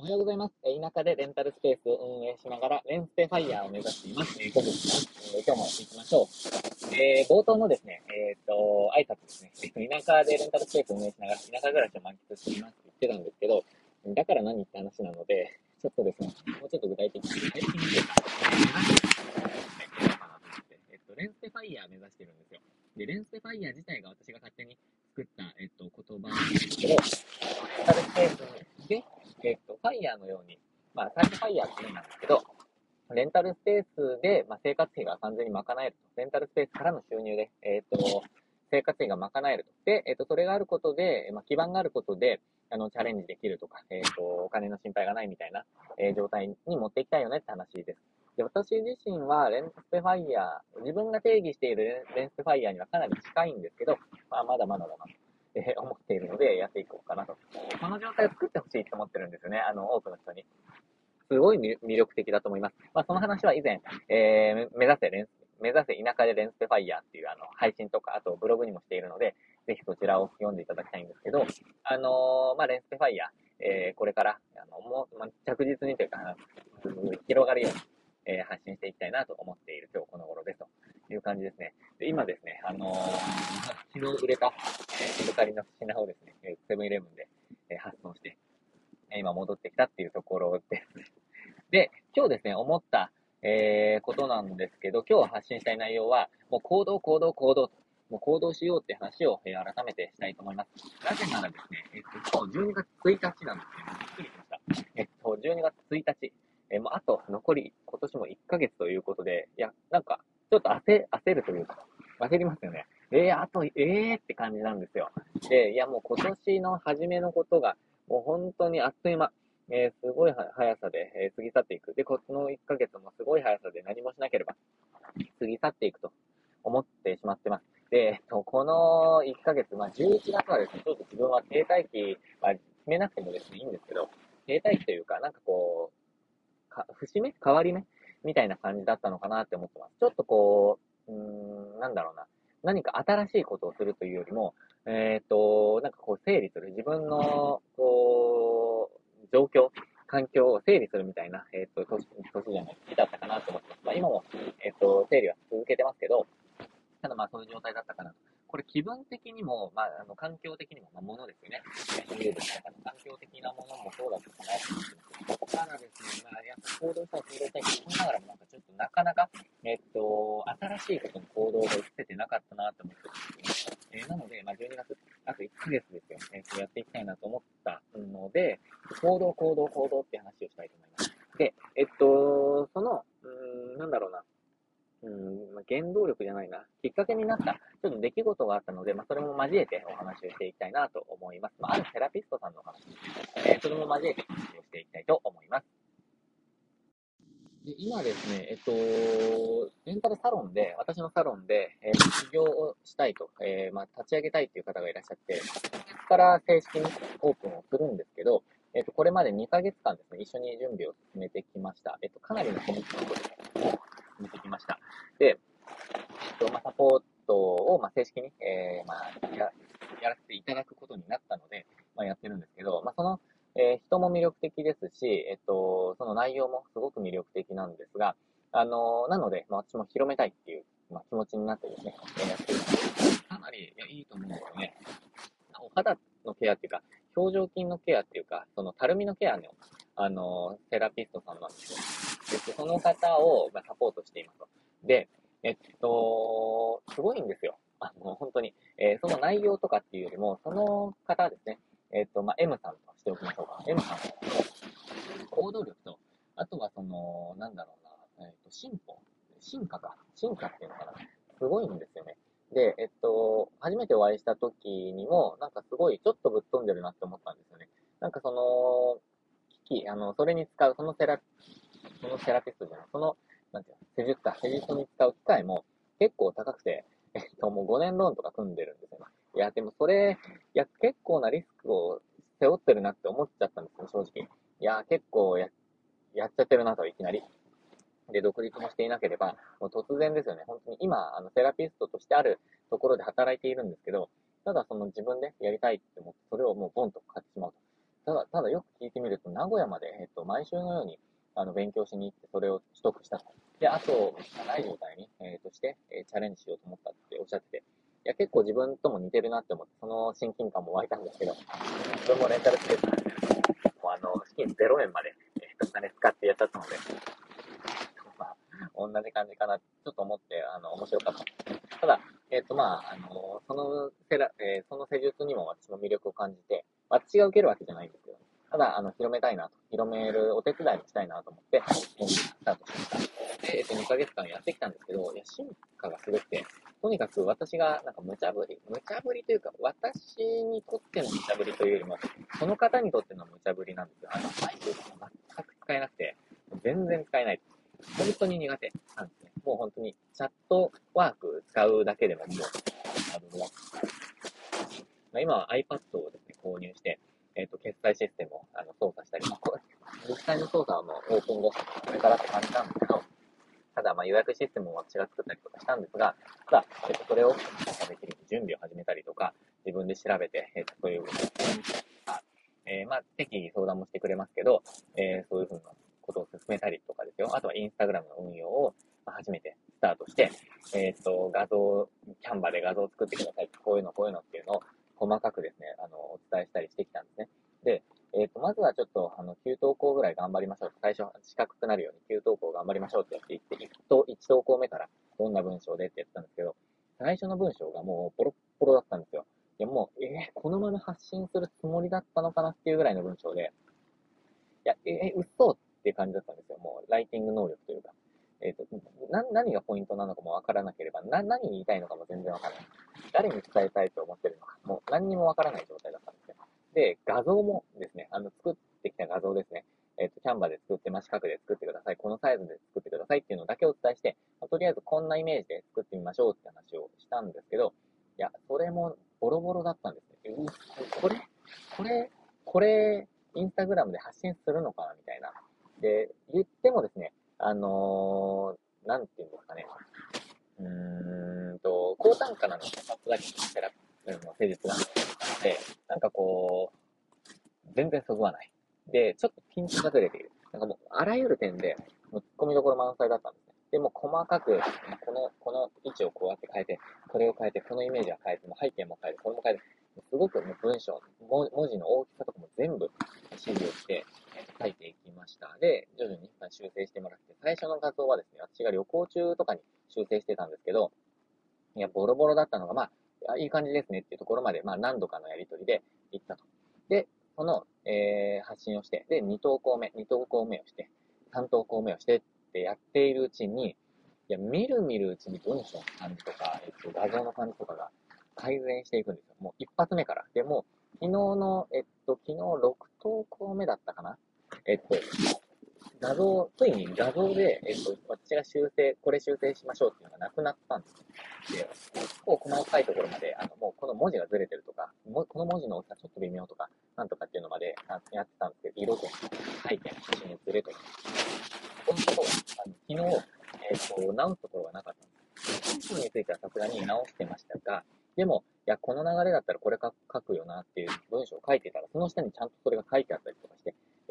おはようございます。田舎でレンタルスペースを運営しながら、レンステファイヤーを目指しています。えー、小口です。え今日も行きましょう。えー冒頭のですね、えっ、と、挨拶ですね。えー田舎でレンタルスペースを運営しながら、田舎暮らしを満喫していますって言ってたんですけど、だから何って話なので、ちょっとですね、もうちょっと具体的に、具体的にというか、えー目指していることをですね、言おうかなと思って、えっ、と、レンステファイヤー目指してるんですよ。で、レンステファイヤー自体が私が勝手に作った、えっ、と、言葉なんですけど、レンタルスペースで、えっ、と、ファイヤーのように、まあ、最初ファイヤーって言うんですけど、レンタルスペースで、まあ、生活費が完全に賄えると。レンタルスペースからの収入で、えっ、と、生活費が賄えると。で、えっ、と、それがあることで、まあ、基盤があることで、あの、チャレンジできるとか、えっ、と、お金の心配がないみたいな、え状態に持っていきたいよねって話です。で、私自身は、レンスペファイヤー、自分が定義しているレンスペファイヤーにはかなり近いんですけど、まあ、まだまだだな、えー思っているので、やっていこうかなと。この状態を作ってほしいと思ってるんですよね、あの、多くの人に。すごい魅力的だと思います。まあ、その話は以前、えー目指せレンス、目指せ田舎でレンスペファイヤーっていうあの配信とか、あとブログにもしているので、ぜひそちらを読んでいただきたいんですけど、あのーまあ、レンスペファイヤー、えーこれから、あの、もう、まあ、着実にというか、広がるように、えー発信していきたいなと思っている今日この頃ですという感じですね。で今ですね、あのー昨日売れた、えー、メルカリの品をですね、えセブンイレブンで、え発送して、え今戻ってきたっていうところです。で、今日ですね、思った、えことなんですけど、今日発信したい内容は、もう行動、行動、行動と、もう行動しようって話を、え改めてしたいと思います。なぜならですね、えっと、今日12月1日なんですけど、びっくりしました。えっと、12月1日、えーもうあと残り、年も1ヶ月ということで、いや、なんか、ちょっと焦焦るというか、焦りますよね。えー、あと、えーって感じなんですよ。で、いや、もう今年の初めのことが、もう本当にあっという間、えーすごいは速さで、えー過ぎ去っていく。で、この1ヶ月もすごい速さで何もしなければ過ぎ去っていくと思ってしまってます。で、えっと、この1ヶ月、まあ、11月はですね、ちょっと自分は停滞期は決めなくてもですね、いいんですけど、停滞期というか、なんかこう、か節目変わり目みたいな感じだったのかなって思ってます。ちょっとこう、うーん、なんだろうな。何か新しいことをするというよりも、えっ、と、なんかこう整理する。自分の、こう、状況、環境を整理するみたいな、えっ、と、年、年じゃない、時だったかなと思ってます。まあ今も、えっ、と、整理は続けてますけど、ただまあそういう状態だったかなと。これ気分的にも、まあ、あの、環境的にも、まあ、ものですよね。家ですか環境的なものもそうだったかなと思ってます。ただですね、まあ、やっぱ行動したい、行動したいと思いながらも、なんかちょっとなかなか、えっと、新しいことに行動が移せてなかったなと思ってます、ね。えーなので、まあ、12月、あと1ヶ月ですよ。えーとやっていきたいなと思ったので、行動、行動、行動って話をしたいと思います。で、えっと、その、うん、なんだろうな。うん、まあ原動力じゃないな。きっかけになった、ちょっと出来事があったので、まあ、それも交えてお話をしていきたいなと思います。まあ、あるセラピストさんのお話、えーそれも交えてお話をしていきたいと思います。で今ですね、えっと、レンタルサロンで、私のサロンで、えー起業をしたいと、えーまあ、立ち上げたいという方がいらっしゃって、今月から正式にオープンをするんですけど、えっと、これまで2ヶ月間ですね、一緒に準備を進めてきました。えっと、かなりのコミットメントで進めてきました。で、えっと、まあ、サポート、あ、正式に、えーまあ、や、やらせていただくことになったので、まあ、やってるんですけど、まあ、その、えー人も魅力的ですし、えっと、その内容もすごく魅力的なんですが、あのなので、まあ、私も広めたいっていう、まあ、気持ちになってですね、えーやってるんでかなりいやいいと思うんですよね。お肌のケアっていうか、表情筋のケアっていうか、そのたるみのケアの、あのセラピストさんなんですよ。で、その方を、まあ、サポートしていますと。で、えっと、すごいんですよ。あの、本当に。えーその内容とかっていうよりも、その方ですね、えっと、まあ、M さんとしておきましょうか。M さん行動力と、あとはその、なんだろうな、えっと、進歩進化か。進化っていうのかな。すごいんですよね。で、えっと、初めてお会いした時にも、なんかすごいちょっとぶっ飛んでるなって思ったんですよね。なんかその、機器、あの、それに使う、そのセラ、そのセラピストじゃない、その、なんていうの、施術か、施術に使う機械も結構高くて、えっと、もう5年ローンとか組んでるんですよ。いや、でもそれ、いや、結構なリスクを背負ってるなって思っちゃったんですよ、正直。いや、結構や、やっちゃってるなと、いきなり。で、独立もしていなければ、もう突然ですよね。本当に今、あの、セラピストとしてあるところで働いているんですけど、ただその自分でやりたいって思って、それをもうボンと買ってしまうと。ただ、ただよく聞いてみると、名古屋まで、えっと、毎週のように、あの、勉強しに行って、それを取得したと。で、あと、ない状態に、えー、として、えー、チャレンジしようと思ったっておっしゃってて、いや、結構自分とも似てるなって思って、その親近感も湧いたんですけど、自分もレンタルスペースなんですけど、もうあの、資金0円まで、えー、お金使ってやっちゃったので、まあ、同じ感じかな、ちょっと思って、あの、面白かった。ただ、えっ、ー、と、まあ、あの、そのセラ、えー、その施術にも私も魅力を感じて、私が受けるわけじゃないんですけど、ただ、あの、広めたいなと、広めるお手伝いもしたいなと思って、スタートしました。えっと、2ヶ月間やってきたんですけど、いや、進化がすごくて、とにかく私が、なんか無茶ぶり、無茶ぶりというか、私にとっての無茶ぶりというよりも、その方にとっての無茶ぶりなんですよ。あの、マイクが全く使えなくて、全然使えない。本当に苦手なんですね。もう本当に、チャットワーク使うだけでももう、あの、まあ、今は iPad をですね、購入して、えっ、ー、と、決済システムをあの操作したり、まあ、実際の操作はもうオープン後、これからって感じなんですけど、予約システムを私が作ったりとかしたんですが、ただ、えっ、と、それをできる準備を始めたりとか、自分で調べて、えっ、と、そういうことを、えー、まあ、適宜相談もしてくれますけど、えー、そういうふうなことを進めたりとかですよ。あとはインスタグラムの運用を、まあ、初めてスタートして、えっ、と、画像、キャンバで画像を作ってください。こういうの、こういうのっていうのを細かくですね、あの、お伝えしたりしてきたんですね。で、えっ、ー、と、まずはちょっと、あの、9投稿ぐらい頑張りましょう。最初、四角くなるように9投稿頑張りましょうってやっていって、1、1投稿目からどんな文章でってやったんですけど、最初の文章がもうポロッポロだったんですよ。いや、もう、えー、このまま発信するつもりだったのかなっていうぐらいの文章で、いや、えー、嘘っていう感じだったんですよ。もう、ライティング能力というか。えっ、ー、と、な、何がポイントなのかもわからなければ、な、何言いたいのかも全然わからない。誰に伝えたいと思ってるのか、もう何にもわからない状態だったんですよ。で、画像もですね、あの、作ってきた画像ですね。えっ、ー、と、キャンバで作って、真四角で作ってください。このサイズで作ってくださいっていうのだけお伝えして、まあ、とりあえずこんなイメージで作ってみましょうって話をしたんですけど、いや、それもボロボロだったんですね。うこれ、これ、これ、インスタグラムで発信するのかなみたいな。で、言ってもですね、あのー、なんていうんですかね。うーんと、高単価なので、さすがにセラの施術があって、なんかこう、全然そぐわない。で、ちょっとピンチがずれている。なんかもう、あらゆる点で、突っ込みどころ満載だったんですね。でも細かく、この、この位置をこうやって変えて、これを変えて、このイメージは変えて、もう背景も変えて、これも変えて、すごくもう文章、文字の大きさとかも全部指示をして、書いていきました。で、徐々に修正してもらって、最初の画像はですね、私が旅行中とかに修正してたんですけど、いや、ボロボロだったのが、まあ、いい感じですねっていうところまで、まあ、何度かのやりとりで行ったと。で、この、えー、発信をして、で、2投稿目、2投稿目をして、3投稿目をしてってやっているうちに、いや、見る見るうちに文章の感じとか、えっと、画像の感じとかが改善していくんですよ。もう一発目から。でも、昨日の、えっと、昨日6投稿目だったかな？えっと、画像、ついに画像で、えっと、私が修正、これ修正しましょうっていうのがなくなったんですで、結構細かいところまで、あの、もうこの文字がずれてるとか、もこの文字の大きさちょっと微妙とか、なんとかっていうのまでやってたんですけど、色とか、背景の写真のずれとか、このとことが、あの昨日、えっと、直すところがなかったんです。本についてはさすがに直してましたが、でも、いや、この流れだったらこれ書くよなっていう文章を書いてたら、その下にちゃんとそれが書いてあったりと、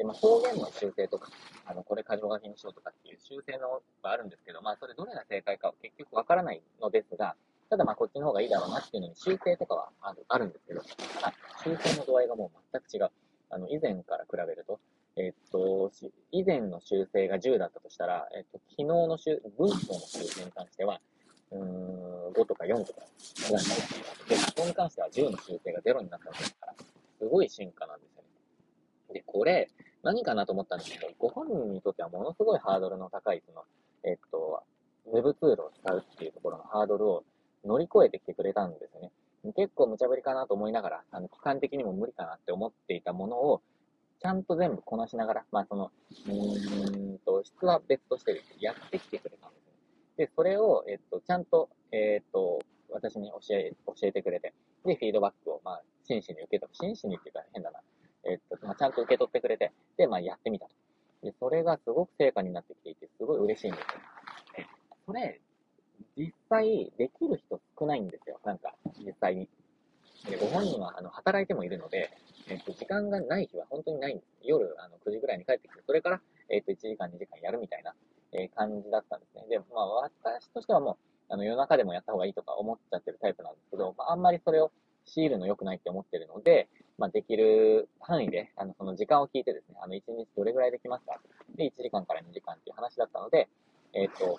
まあ、表現の修正とか、あの、これ箇条書きにしようとかっていう修正のがあるんですけど、まあ、それどれが正解かは結局わからないのですが、ただまあ、こっちの方がいいだろうなっていうのに修正とかはあるあるんですけど、ただ、修正の度合いがもう全く違う。あの、以前から比べると、えっと、以前の修正が10だったとしたら、えっと、昨日の修、文章の修正に関しては、うん、5とか4とかぐらいになって。で、ここに関しては10の修正が0になったんですから、すごい進化なんですよね。で、これ、何かなと思ったんですけど、ご本人にとってはものすごいハードルの高い、その、えっと、ウェブツールを使うっていうところのハードルを乗り越えてきてくれたんですよね。結構無茶ぶりかなと思いながら、あの、期間的にも無理かなって思っていたものを、ちゃんと全部こなしながら、まあその、うーんと、質は別としてやってきてくれたんですね。で、それを、えっと、ちゃんと、えっと、私に教え、教えてくれて、で、フィードバックを、まあ、真摯に受け取る。真摯にっていうか変だな。えっと、まあ、ちゃんと受け取ってくれて、で、まあ、やってみたと。で、それがすごく成果になってきていて、すごい嬉しいんですよ。え、それ、実際、できる人少ないんですよ。なんか、実際に。で、ご本人は、あの、働いてもいるので、えっと、時間がない日は本当にないんです。夜、あの、9時ぐらいに帰ってきて、それから、えっと、1時間、2時間やるみたいな、えー、感じだったんですね。で、まあ、私としてはもう、あの、夜中でもやった方がいいとか思っちゃってるタイプなんですけど、まあ、あんまりそれを強いるの良くないって思ってるので、まあ、できる範囲で、あの、その時間を聞いてですね、あの、1日どれぐらいできますか？で、1時間から2時間っていう話だったので、えっ、ー、と、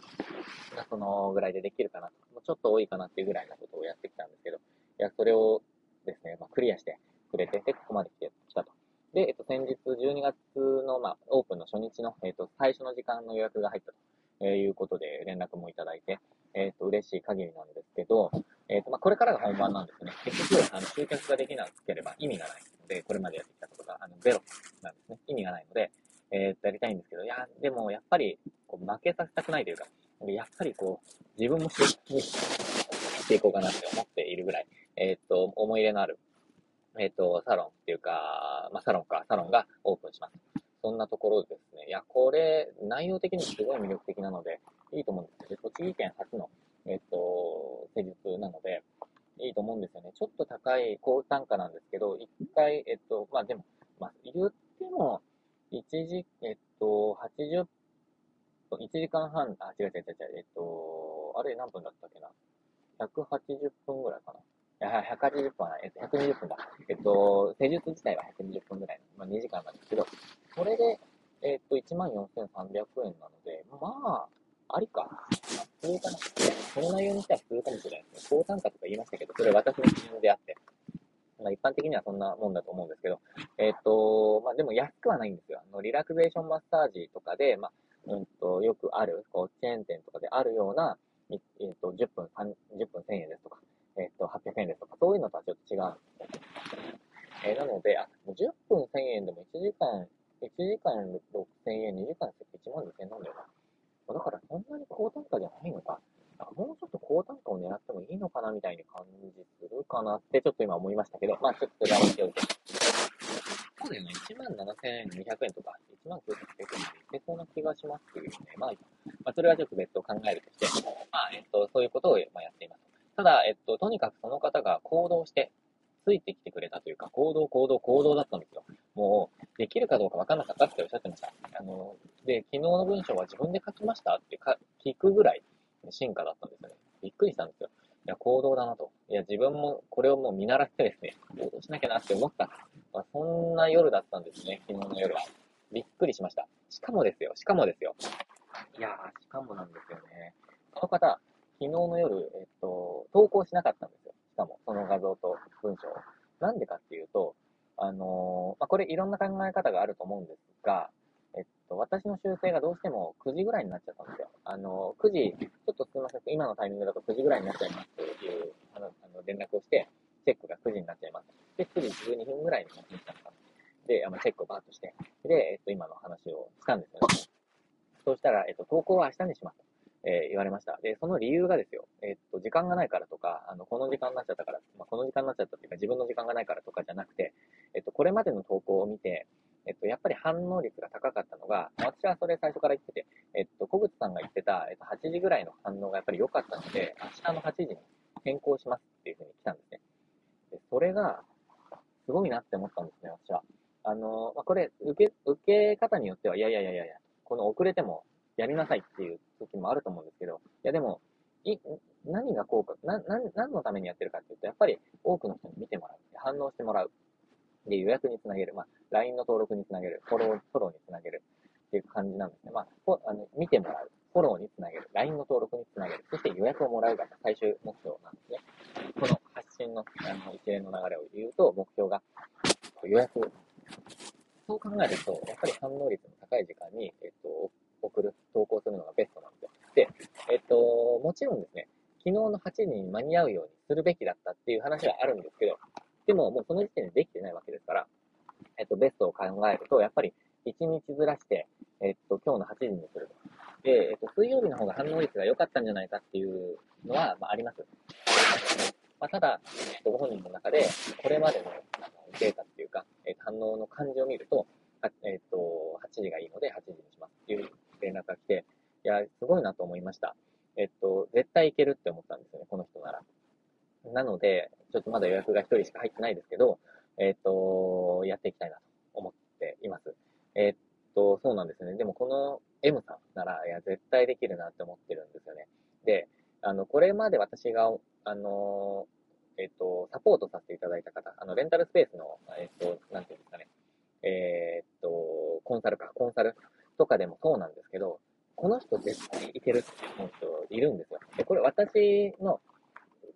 そのぐらいでできるかなと、もちょっと多いかなっていうぐらいのことをやってきたんですけど、いや、それをですね、まあ、クリアしてくれて、で、ここまで来てきたと。で、えっ、と、先日12月の、まあ、オープンの初日の、えっ、と、最初の時間の予約が入ったということで連絡もいただいて、えっ、と、嬉しい限りなんですけど、えっ、と、まあ、これからが本番なんですね。結局、あの、集客ができなければ意味がないので、これまでやってきたことが、あの、ゼロなんですね。意味がないので、えっ、と、やりたいんですけど、いや、でも、やっぱり、こう、負けさせたくないというか、やっぱりこう、自分も集客にしていこうかなって思っているぐらい、えっ、と、思い入れのある、えっ、と、サロンっていうか、まあ、サロンか、サロンがオープンします。そんなところですね。いや、これ、内容的にすごい魅力的なので、いいと思うんですけど、栃木県初の、えっと、施術なので、いいと思うんですよね。ちょっと高い高単価なんですけど、一回、えっと、まあでも、まあ、言っても、1時、えっと、80分、1時間半、あ、違う違う違う違う、えっと、あれ何分だったっけな？180分ぐらいかな。いや、180分はない。えっと、120分だ。えっと、施術自体は120分ぐらい、まあ、2時間なんですけど、それで、えっと、14,300円なので、まあ、ありか。普通かな。この内容にしては普通かもしれないですね。高単価とか言いましたけど、それは私の基準であって。まあ、一般的にはそんなもんだと思うんですけど、えっ、と、まあ、でも安くはないんですよ。あの、リラクゼーションマッサージとかで、まあ、うんと、よくある、こう、チェーン店とかであるような、えっ、と、10分、10分1000円ですとか、えっ、と、800円ですとか、そういうのとはちょっと違うんですよ。え、なので、あ、10分1000円でも1時間、1時間6000円、2時間1万2000円なんだよな。だからそんなに高単価じゃないのか。もうちょっと高単価を狙ってもいいのかなみたいに感じするかなってちょっと今思いましたけど、まあちょっとそれは置いておいて。そうだよね、1万7200円とか、1万9800円でいけそうな気がしますけどね。まあ、まあ、それはちょっと別途考えるとして、まあ、えっと、そういうことを、まあ、やっています。ただ、えっと、とにかくその方が行動して、ついてきてくれたというか、行動、行動、行動だったんですよ。もう、できるかどうか分かんなかったっておっしゃってました。あの、で、昨日の文章は自分で書きました？ってか聞くぐらい、進化だったんですよね。びっくりしたんですよ。いや、行動だなと。いや、自分もこれをもう見習ってですね、行動しなきゃなって思った。まあ、そんな夜だったんですね、昨日の夜は。びっくりしました。しかもですよ、しかもですよ。いやー、しかもなんですよね。この方、昨日の夜、えっと、投稿しなかったんですよ。しかも、その画像と文章を。なんでかっていうと、あの、まあ、これいろんな考え方があると思うんですが、えっと、私の修正がどうしても9時ぐらいになっちゃったんですよ。あの、9時、ちょっとすみません、今のタイミングだと9時ぐらいになっちゃいますというあのあの連絡をして、チェックが9時になっちゃいます。で、9時12分ぐらいになってきたのかで、あのチェックをバーッとして、で、えっと、今の話をしたんですよね。そうしたら、えっと、投稿は明日にします。えー、言われました。で、その理由がですよ、えっと、時間がないからとか、あの、この時間になっちゃったから、まあ、この時間になっちゃったっていうか、自分の時間がないからとかじゃなくて、えっと、これまでの投稿を見て、えっと、やっぱり反応率が高かったのが、私はそれ最初から言ってて、えっと、小口さんが言ってた、えっと、8時ぐらいの反応がやっぱり良かったので、明日の8時に変更しますっていうふうに来たんですね。で、それが、すごいなって思ったんですね、私は。あの、まあ、これ、受け、受け方によっては、いやいやいやいや、この遅れてもやりなさいっていうあると思うんですけど、いやでも、い、何が効果、な、何のためにやってるかっていうと、やっぱり多くの人に見てもらう。反応してもらう。で、予約につなげる。まあ、LINE の登録につなげる。フォロー、フォローにつなげる。っていう感じなんですね。まあ、あの見てもらう。フォローにつなげる。LINE の登録につなげる。そして予約をもらうが最終目標なんですね。この発信のあの一連の流れを言うと、目標が予約。そう考えると、やっぱり反応率の高い時間に、えっと、送る、投稿するのがベストなんですよ。で、えっと、ですね、昨日の8時に間に合うようにするべきだったっていう話はあるんですけど、でももうその時点でできてないわけですから、えっと、ベストを考えると、やっぱり1日ずらして、えっと、今日の8時にすると。で、えっと、水曜日の方が反応率が良かったんじゃないかっていうのは、まあ、あります。まあ、ただ、えっと、ご本人の中で、これまでのデータっていうか、えっと、反応の感じを見ると、えっと、8時がいいので8時にしますっていう連絡が来て、いや、すごいなと思いました。えっと、絶対いけるって思ったんですよね、この人なら。なので、ちょっとまだ予約が1人しか入ってないですけど、えっ、と、やっていきたいなと思っています。えっ、と、そうなんですね。でもこの M さんなら、いや、絶対できるなって思ってるんですよね。で、あの、これまで私が、あの、えっ、と、サポートさせていただいた方、あの、レンタルスペースの、えっ、と、なんていうんですかね、えっ、と、コンサルか、コンサルとかでもそうなんですけど、この人絶対いけるって思う人いるんですよ。で、これ私の、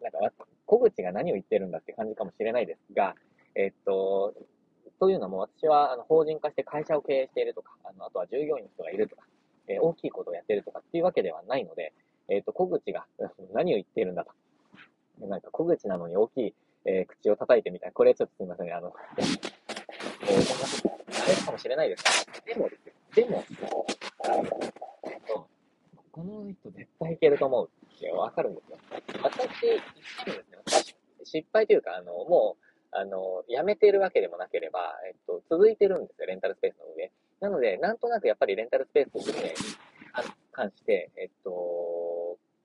なんか、小口が何を言ってるんだって感じかもしれないですが、えっと、というのも私はあの法人化して会社を経営しているとか、あのあとは従業員の人がいるとか、えー、大きいことをやってるとかっていうわけではないので、えっ、と、小口が 何を言っているんだと。なんか小口なのに大きい、えー、口を叩いてみたい。これちょっとすみませんね。あの、えー、あれかもしれないですでもですよ。でも、えっと、この人絶対いけると思うってわかるんですよ。私、失敗というか、あの、もう、あの、やめてるわけでもなければ、えっと、続いてるんですよ、レンタルスペースの上。なので、なんとなくやっぱりレンタルスペースの上に関して、えっと、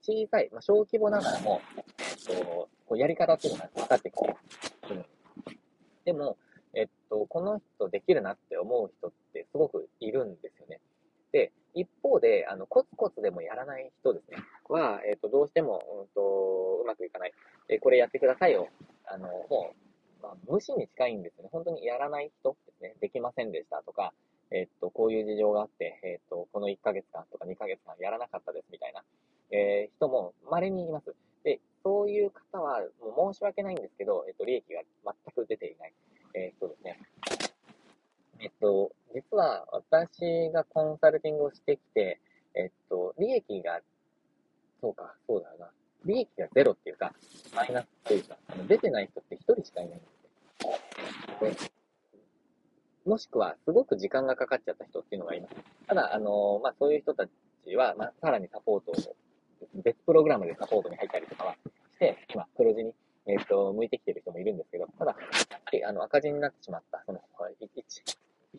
小さい、まあ、小規模ながらも、えっと、こうやり方っていうのが分かってきてるん。でも、えっと、この人できるなって思う人ってすごくいるんですよね。で、一方で、あの、コツコツでもやらない人ですね、は、えっと、どうしても、うんと、うまくいかない。えこれやってくださいよ。あの、もう、まあ、無視に近いんですね。本当にやらない人ですね。できませんでしたとか、えっと、こういう事情があって、えっと、この1ヶ月間とか2ヶ月間やらなかったですみたいな、え、人も稀にいます。で、そういう方は、もう申し訳ないんですけど、えっと、利益が全く出ていない、えー、人ですね。えっと、実は私がコンサルティングをしてきて、えっと、利益が、そうか、そうだな。利益がゼロっていうか、マイナスっていうか、出てない人って一人しかいないんですよ。もしくは、すごく時間がかかっちゃった人っていうのがいます。ただ、あのまあ、そういう人たちは、まあ、さらにサポートを、別プログラムでサポートに入ったりとかはして、今、黒字に、えっ、ー、と、向いてきてる人もいるんですけど、ただ、やっぱり、あの、赤字になってしまった、その、一、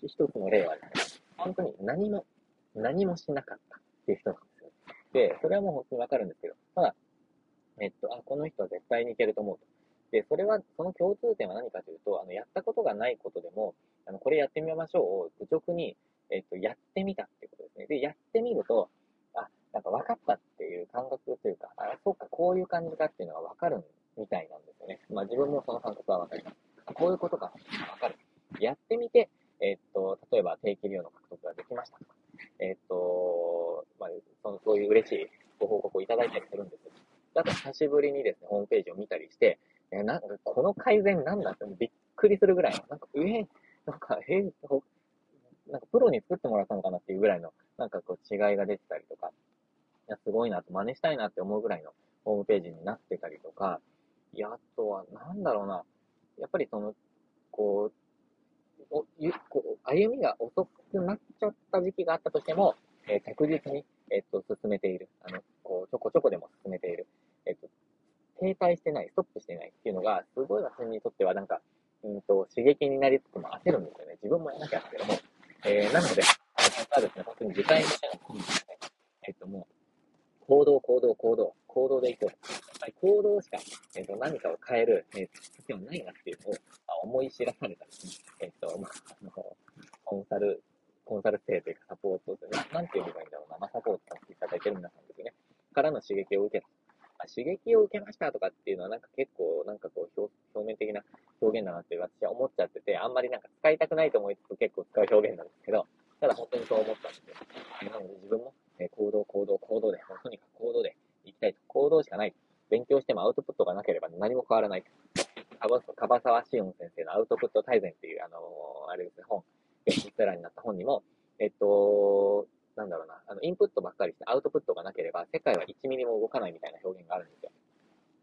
一つの例はですね、本当に何も、何もしなかったっていう人なんですよ。で、それはもう本当にわかるんですけど、ただ、えっと、あ、この人は絶対にいけると思うと。で、それは、その共通点は何かというと、あの、やったことがないことでも、あの、これやってみましょうを愚直に、えっと、やってみたっていうことですね。で、やってみると、あ、なんか分かったっていう感覚というか、あ、そうか、こういう感じかっていうのが分かるみたいなんですよね。まあ自分もその感覚は分かります。こういうことかっていうのが分かる。やってみて、えっと、例えば定期利用の獲得ができましたとか、えっと、まあ、その、そういう嬉しいご報告をいただいたりするんですよ。だと久しぶりにですね、ホームページを見たりして、え、なんか、この改善なんだってびっくりするぐらいの、なんか、上、なんか、えー、なんかプロに作ってもらったのかなっていうぐらいの、なんかこう違いが出てたりとか、いや、すごいなと、真似したいなって思うぐらいのホームページになってたりとか、いや、あとは、なんだろうな、やっぱりその、こう、おゆこう歩みが遅くなっちゃった時期があったとしても、えー、着実に、えっ、と、進めている。あの、こう、ちょこちょこでも進めている。えっ、と、停滞してない、ストップしてないっていうのが、すごい私にとってはなんか、うんと、刺激になりつつも焦るんですよね。自分もやらなきゃって思う。えー、なので、私はですね、本当に時間にしてのんですね。えっ、と、もう、行動、行動、行動、行動でいこう。やっぱり行動しか、えっ、と、何かを変える、えー、時はないなっていうのを、あ、思い知らされたですね。えっ、と、まあ、あの、コンサル、コンサル生というかサポートな、なんて呼べばいいんだろうな、まあ、サポートさせていただいてる皆さんですね。からの刺激を受けた。刺激を受けましたとかっていうのはなんか結構なんかこう表表面的な表現だなって私は思っちゃってて、あんまりなんか使いたくないと思いつつ結構使う表現なんですけど、ただ本当にそう思ったんですよ。なので自分も、え行動、行動、行動で、とにかく行動で行きたいと。行動しかない。勉強してもアウトプットがなければ何も変わらない。かばさわしおん先生のアウトプット大全っていう、あのー、あれですね、本、ベストセラーになった本にも、えっと、なんだろうな、あの、インプットばっかりしてアウトプットがなければ、世界は1ミリも動かないみたいな表現があるんですよ。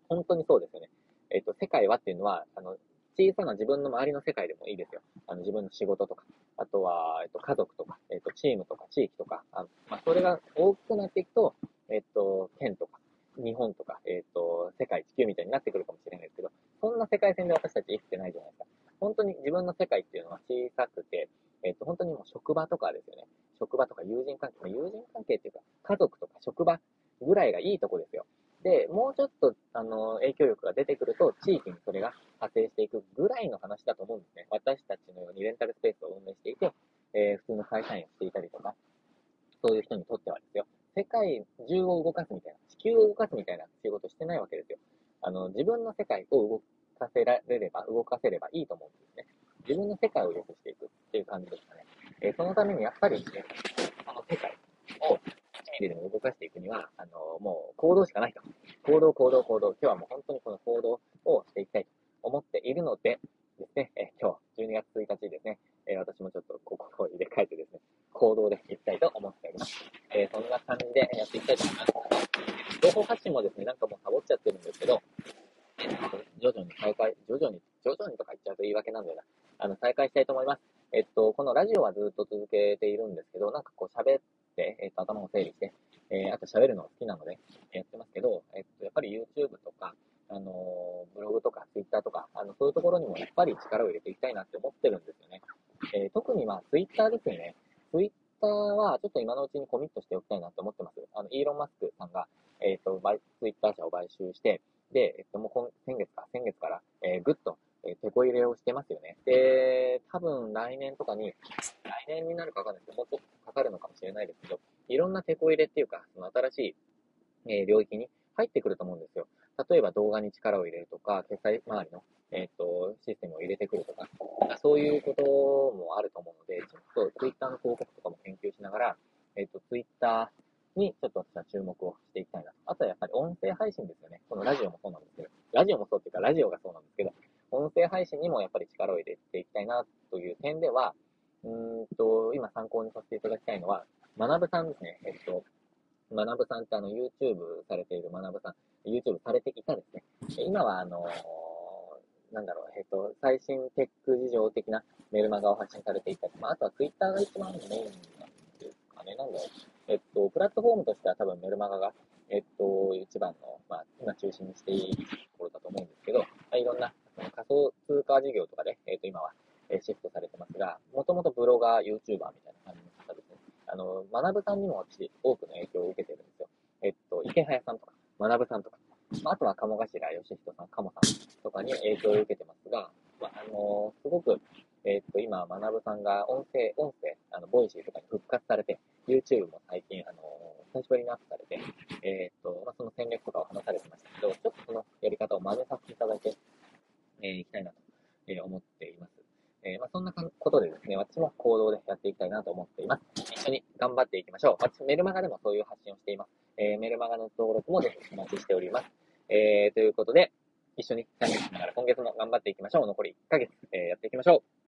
本当にそうですよね。えっ、と、世界はっていうのは、あの、小さな自分の周りの世界でもいいですよ。あの、自分の仕事とか、あとは、えっ、と、家族とか、えっ、と、チームとか、地域とか、あのまあ、それが大きくなっていくと、えっ、と、県とか、日本とか、えっ、と、世界、地球みたいになってくるかもしれないですけど、そんな世界線で私たち生きてないじゃないですか。本当に自分の世界っていうのは小さくて、えっ、と、本当にもう職場とかですよね。職場とか友人関係、友人関係っていうか、家族とか職場ぐらいがいいとこですよ。で、もうちょっと、あの、影響力が出てくると、地域にそれが、派生していくぐらいの話だと思うんですね。私たちのようにレンタルスペースを運営していて、えー、普通の会社員をしていたりとか、そういう人にとってはですよ、世界中を動かすみたいな、地球を動かすみたいな仕事してないわけですよ。あの、自分の世界を動かせられれば、動かせればいいと思うんですね。自分の世界を良くしていくっていう感じですかね。え、そのためにやっぱりね、その世界を1ミリでも動かしていくには、あの、もう行動しかないと。行動、行動、行動。今日はもう本当にこの行動をしていきたいと思っているので、ですね、え、今日12月1日ですね、え、私もちょっとここを入れ替えてですね、行動でいきたいと思っております。えー、そんな感じでやっていきたいと思います。情報発信もですね、なんかもうサボっちゃってるんですけど、徐々に再開、徐々に、徐々にとか言っちゃうと言い訳なんだよな。あの、再開したいと思います。えっと、このラジオはずっと続けているんですけど、なんかこう喋って、えっと、頭を整理して、えー、あと喋るの好きなので、やってますけど、えっと、やっぱり YouTube とか、あのブログとか Twitter とか、あの、そういうところにもやっぱり力を入れていきたいなって思ってるんですよね。えー、特にまあ、Twitter ですね。Twitter はちょっと今のうちにコミットしておきたいなって思ってます。あの、イーロン・マスクさんが、えっ、ー、と、Twitter 社を買収して、で、えっと、もう今、先月か、先月から、えー、ぐっと、入れをしてますよね。で、多分来年とかに、来年になるかわかんないですけど、もっとかかるのかもしれないですけど、いろんな手こ入れっていうか、その新しい、え、領域に入ってくると思うんですよ。例えば動画に力を入れるとか、決済周りの、えっ、と、システムを入れてくるとか、そういうこともあると思うので、ちょっと Twitter の広告とかも研究しながら、えっ、と、Twitter にちょっと私は注目をしていきたいなと。あとはやっぱり音声配信ですよね。このラジオもそうなんですけど、ラジオもそうっていうか、ラジオがそうなんですけど、音声配信にもやっぱり力を入れていきたいなという点では、うんと、今参考にさせていただきたいのは、学さんですね。えっと、学さんってあの YouTube されている学さん、YouTube されていたですね。今はあのー、なんだろう、えっと、最新テック事情的なメルマガを発信されていたり、まあ、あとは Twitter が一番メインなんですかね。なんだろう。えっと、プラットフォームとしては多分メルマガが、えっと、一番の、まあ、今中心にしているところだと思うんですけど、まあ、いろんな仮想通貨事業とかで、えっと、今は、えシフトされてますが、もともとブロガー、YouTuber みたいな感じの方ですね。あの、学さんにも私、多くの影響を受けてるんですよ。えっと、イケハヤさんとか、マナブさんとか、まあ、あとは鴨頭嘉人さん、鴨さんとかに影響を受けてますが、まあ、あのすごく、えっと、今、マナブさんが音声、音声、あの、 Voicy とかに復活されて、YouTube も最近、あの久しぶりにアップされて、えっと、まあ、その戦略とかを話されてましたけど、ちょっとそのやり方を真似させていただいて、えー、いきたいなと、え、思っています。え、まあ、そんなことでですね、私も行動でやっていきたいなと思っています。一緒に頑張っていきましょう。私、メルマガでもそういう発信をしています。え、メルマガの登録もぜひお待ちしております。え、ということで、一緒にチャンネルしながら今月も頑張っていきましょう。残り1ヶ月、え、やっていきましょう。